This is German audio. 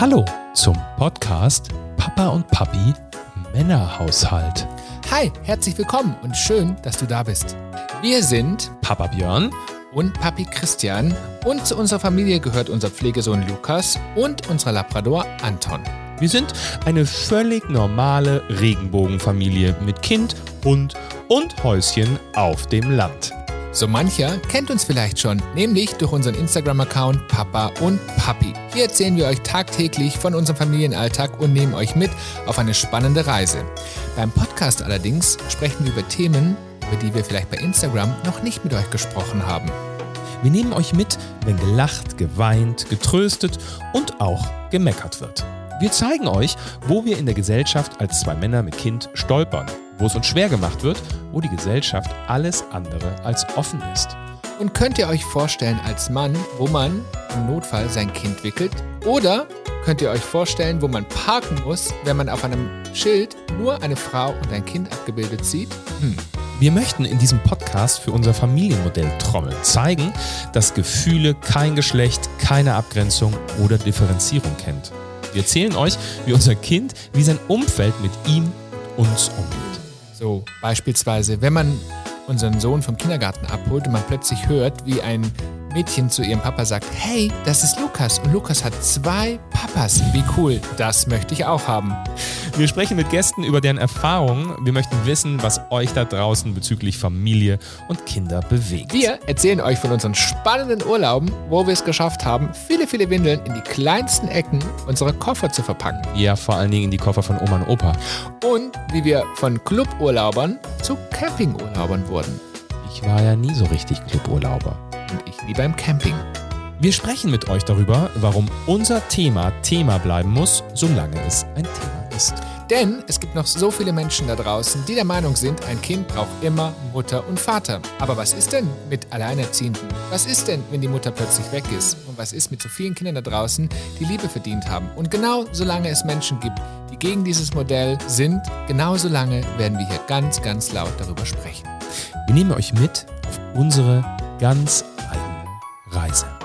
Hallo zum Podcast Papa und Papi Männerhaushalt. Hi, herzlich willkommen und schön, dass du da bist. Wir sind Papa Björn und Papi Christian und zu unserer Familie gehört unser Pflegesohn Lukas und unser Labrador Anton. Wir sind eine völlig normale Regenbogenfamilie mit Kind, Hund und Häuschen auf dem Land. So mancher kennt uns vielleicht schon, nämlich durch unseren Instagram-Account Papa und Papi. Hier erzählen wir euch tagtäglich von unserem Familienalltag und nehmen euch mit auf eine spannende Reise. Beim Podcast allerdings sprechen wir über Themen, über die wir vielleicht bei Instagram noch nicht mit euch gesprochen haben. Wir nehmen euch mit, wenn gelacht, geweint, getröstet und auch gemeckert wird. Wir zeigen euch, wo wir in der Gesellschaft als zwei Männer mit Kind stolpern, wo es uns schwer gemacht wird, wo die Gesellschaft alles andere als offen ist. Und könnt ihr euch vorstellen als Mann, wo man im Notfall sein Kind wickelt? Oder könnt ihr euch vorstellen, wo man parken muss, wenn man auf einem Schild nur eine Frau und ein Kind abgebildet sieht? Hm. Wir möchten in diesem Podcast für unser Familienmodell trommeln, zeigen, dass Gefühle kein Geschlecht, keine Abgrenzung oder Differenzierung kennt. Wir erzählen euch, wie unser Kind, wie sein Umfeld mit ihm und uns umgeht. So, beispielsweise, wenn man unseren Sohn vom Kindergarten abholt und man plötzlich hört, wie ein Mädchen zu ihrem Papa sagt, hey, das ist Lukas und Lukas hat zwei Papas. Wie cool, das möchte ich auch haben. Wir sprechen mit Gästen über deren Erfahrungen. Wir möchten wissen, was euch da draußen bezüglich Familie und Kinder bewegt. Wir erzählen euch von unseren spannenden Urlauben, wo wir es geschafft haben, viele, viele Windeln in die kleinsten Ecken unserer Koffer zu verpacken. Ja, vor allen Dingen in die Koffer von Oma und Opa. Und wie wir von Cluburlaubern zu Campingurlaubern wurden. Ich war ja nie so richtig Cluburlauber und ich wie beim Camping. Wir sprechen mit euch darüber, warum unser Thema Thema bleiben muss, solange es ein Thema ist. Denn es gibt noch so viele Menschen da draußen, die der Meinung sind, ein Kind braucht immer Mutter und Vater. Aber was ist denn mit Alleinerziehenden? Was ist denn, wenn die Mutter plötzlich weg ist? Und was ist mit so vielen Kindern da draußen, die Liebe verdient haben? Und genau solange es Menschen gibt, die gegen dieses Modell sind, genau solange werden wir hier ganz, ganz laut darüber sprechen. Wir nehmen euch mit auf unsere ganz Reise.